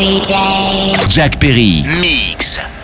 DJ. Jack Perry. Mix.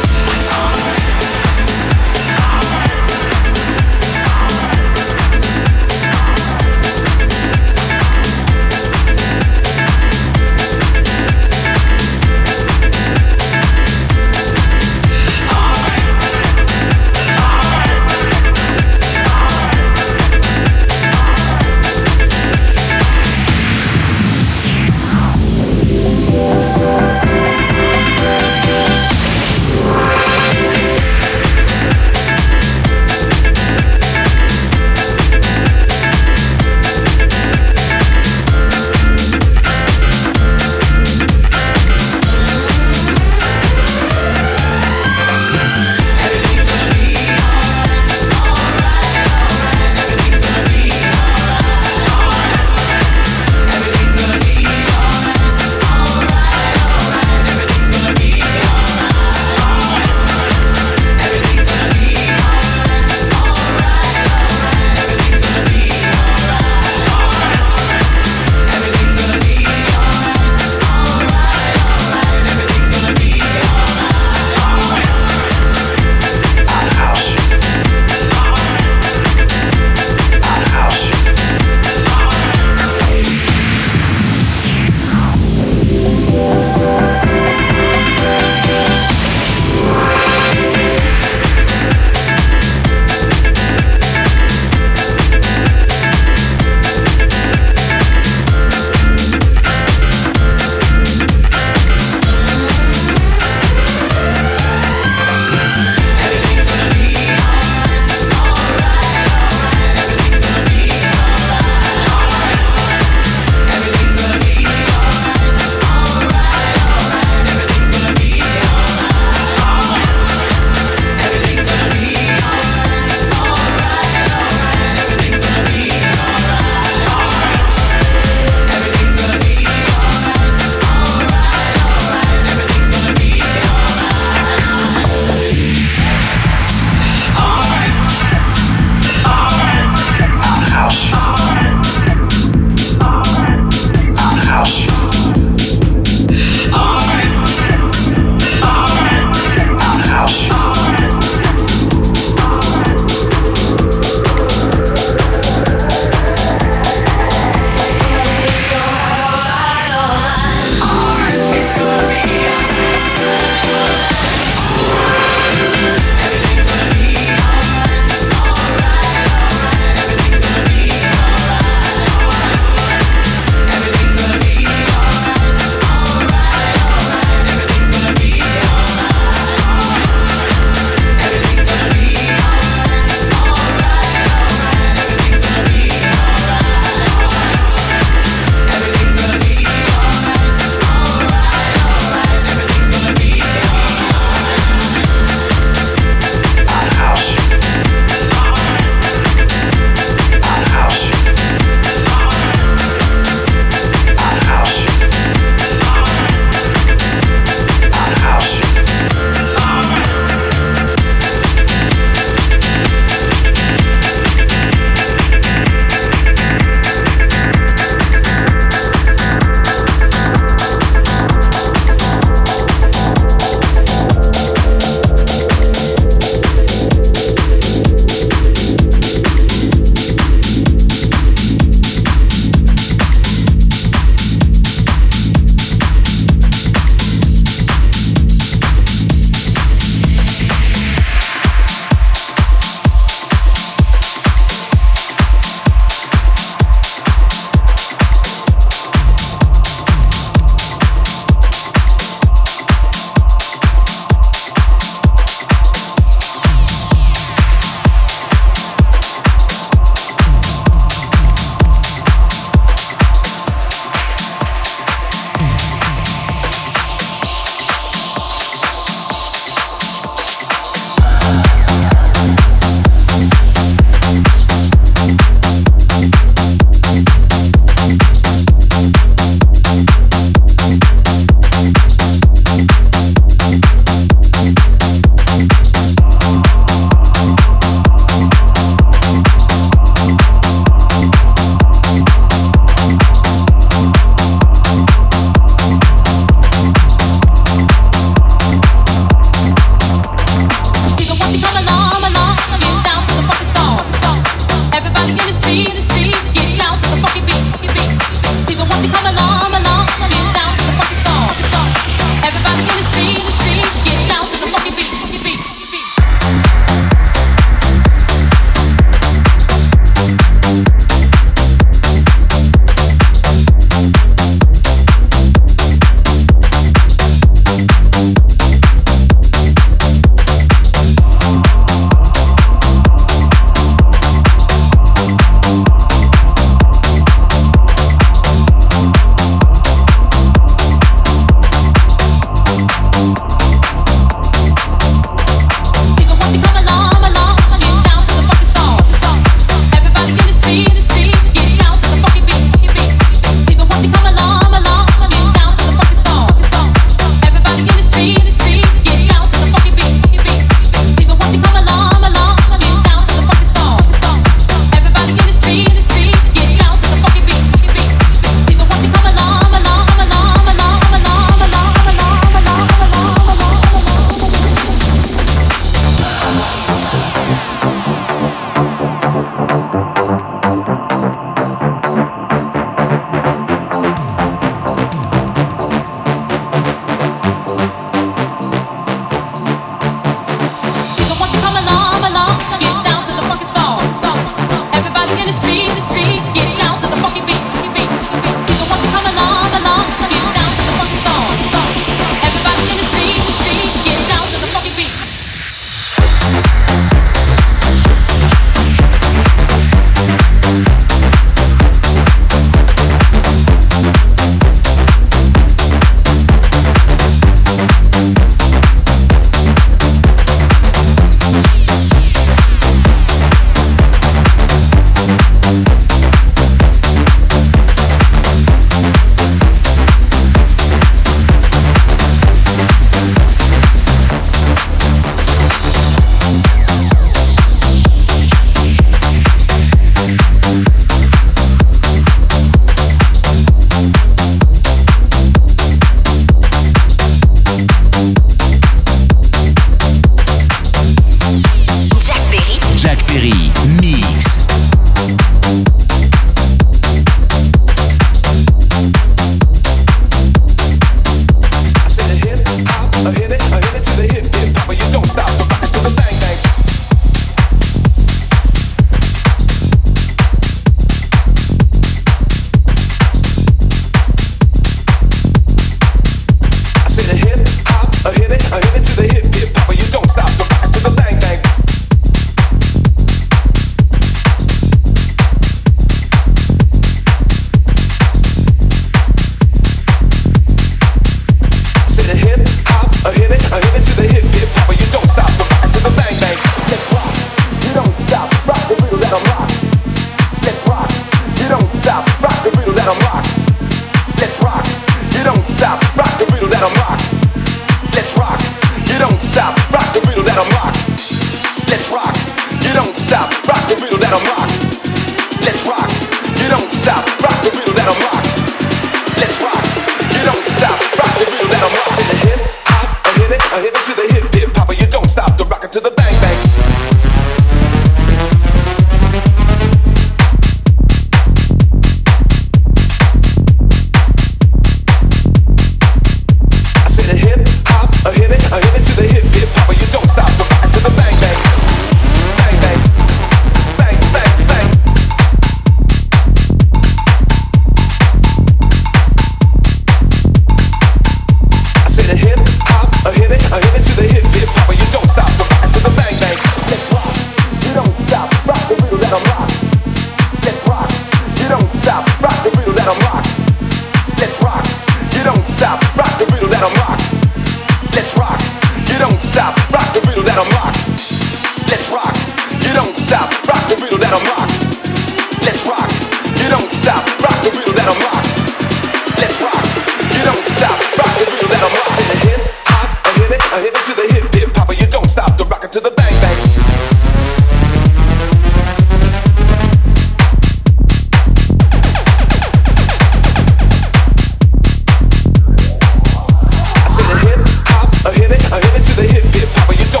You don't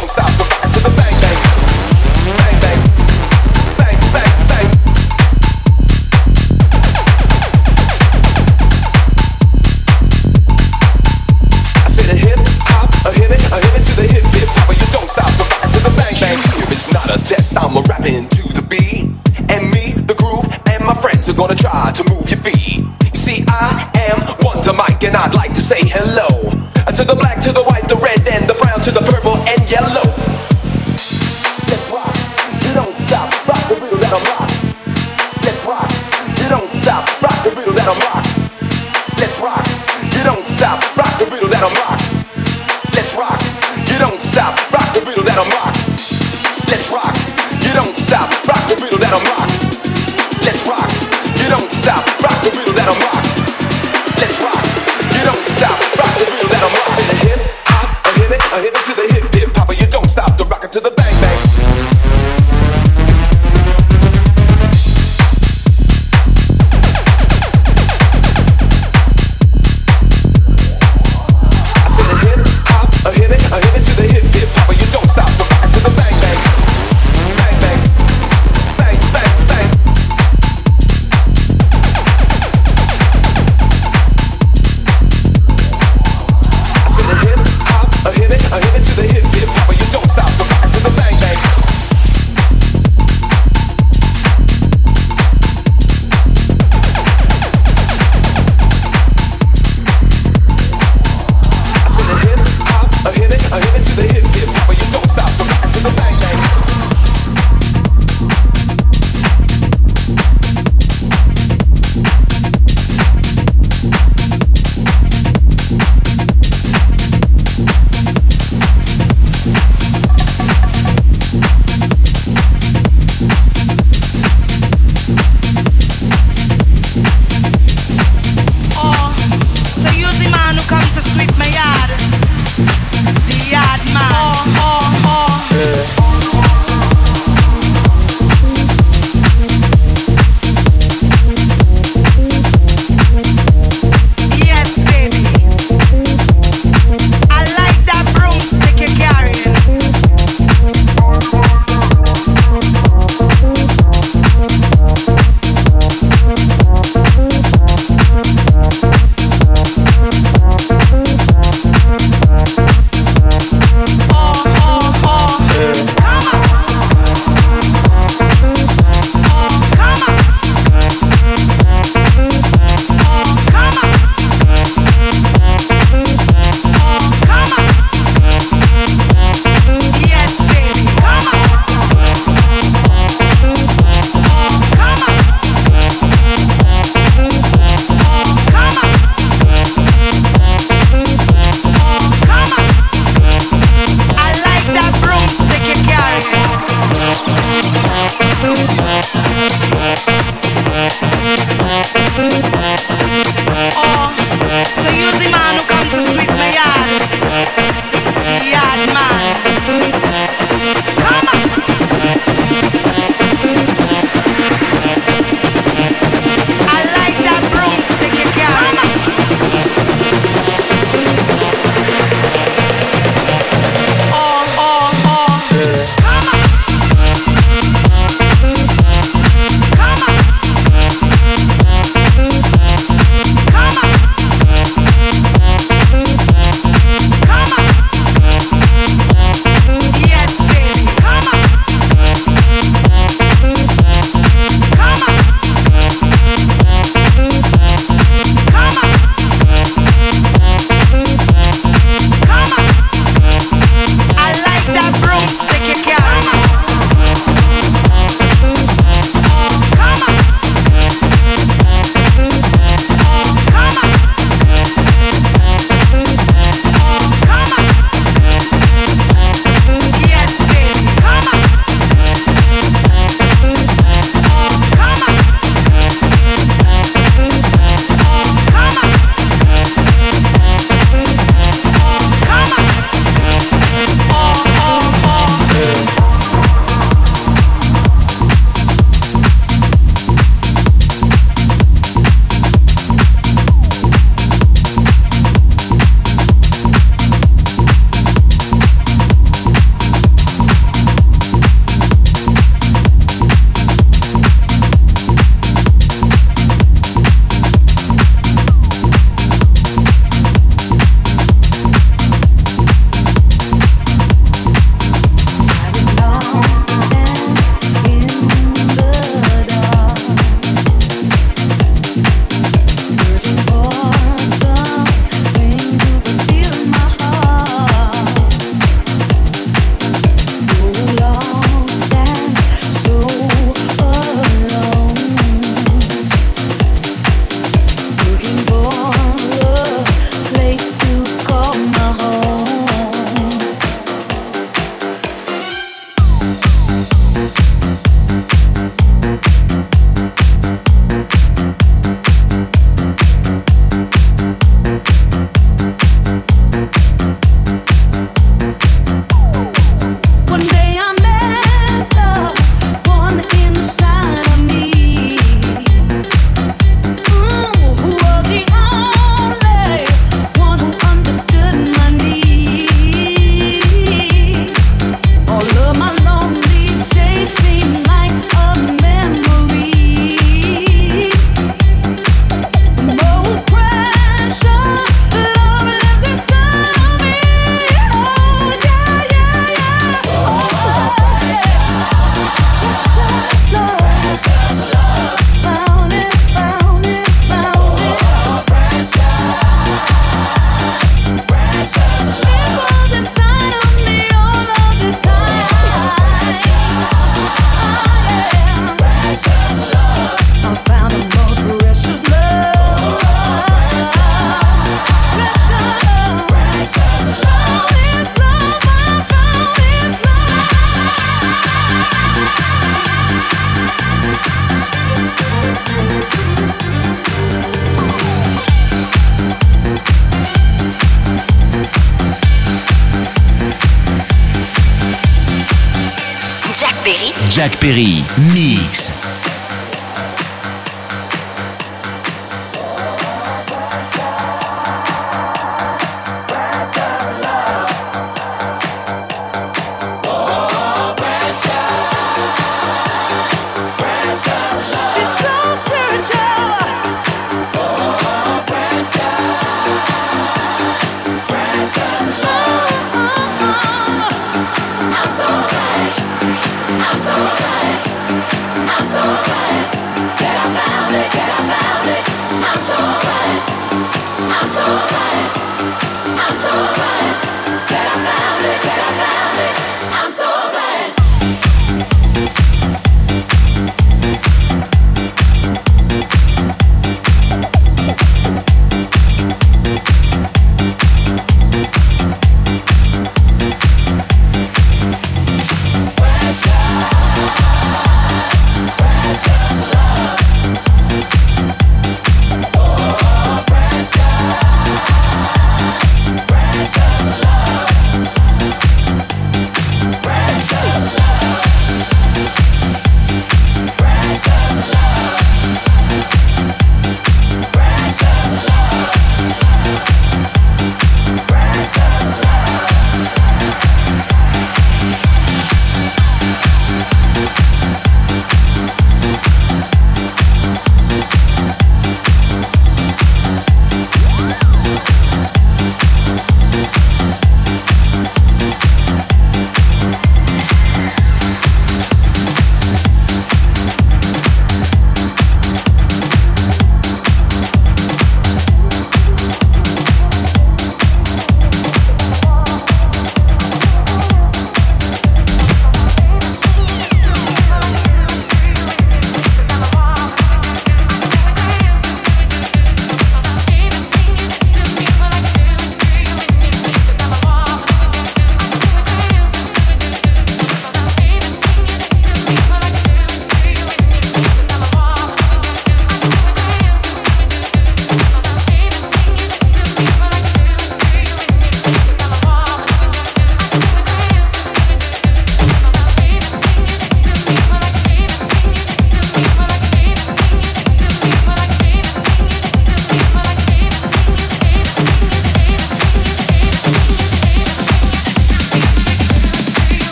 Perry,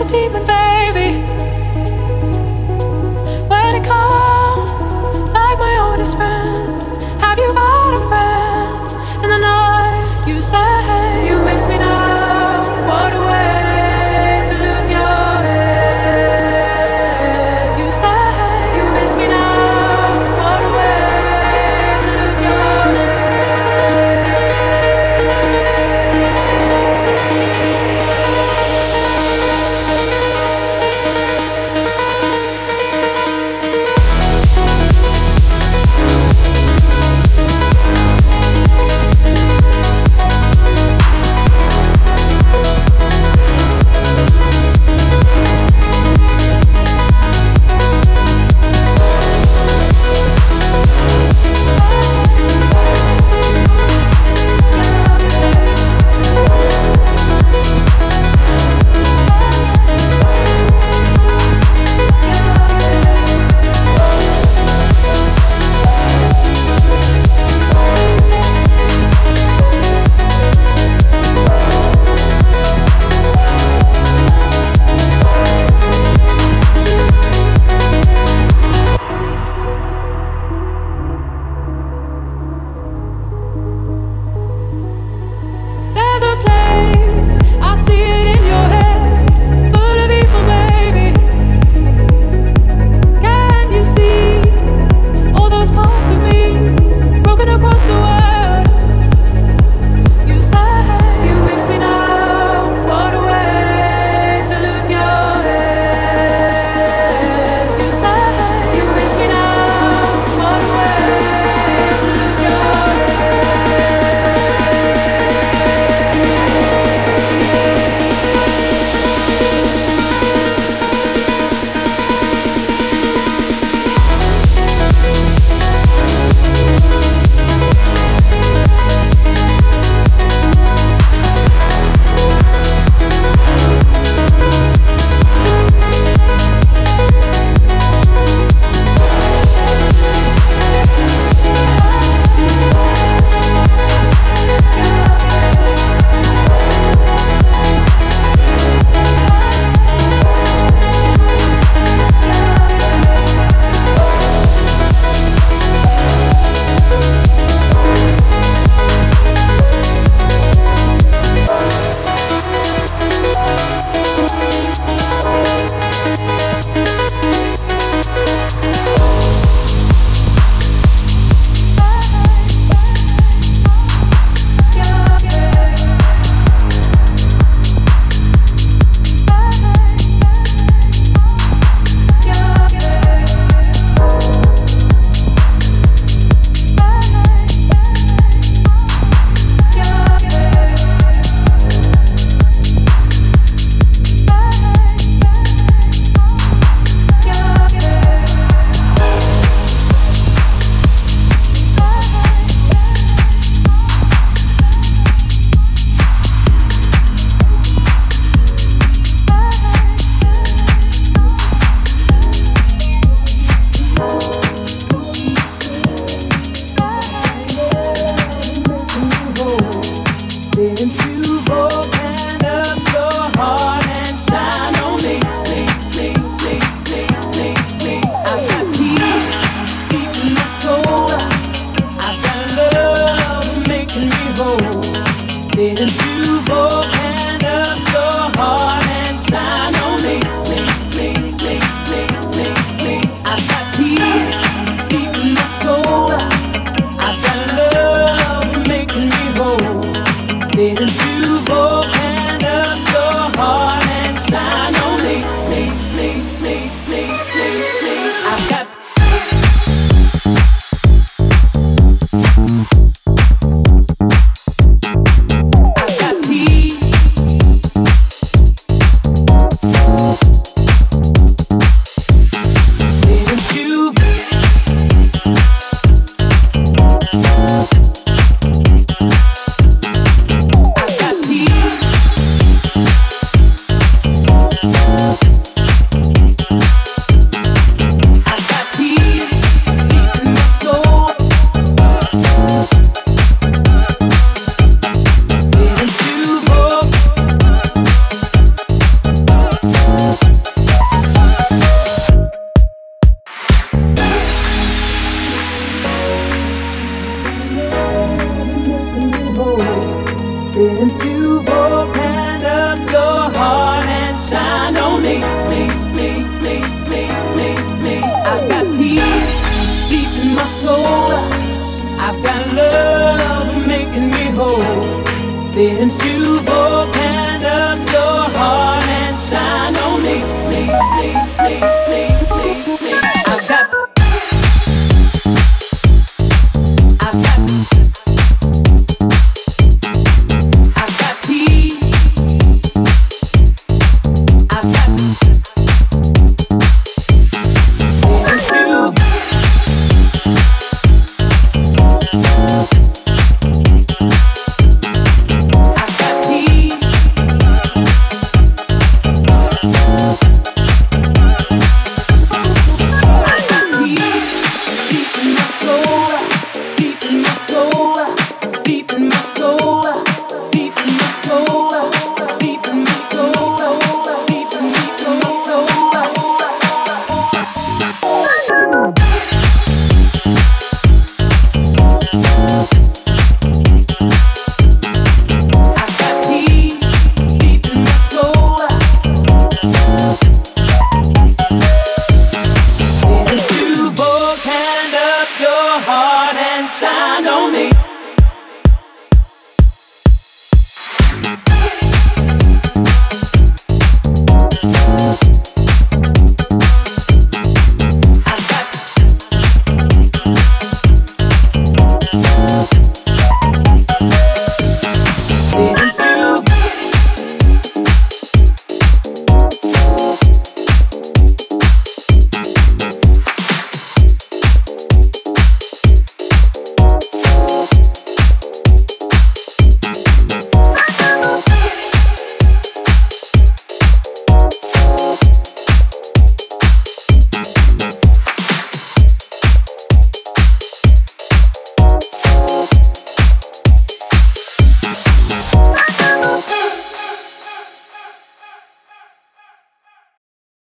a demon, baby.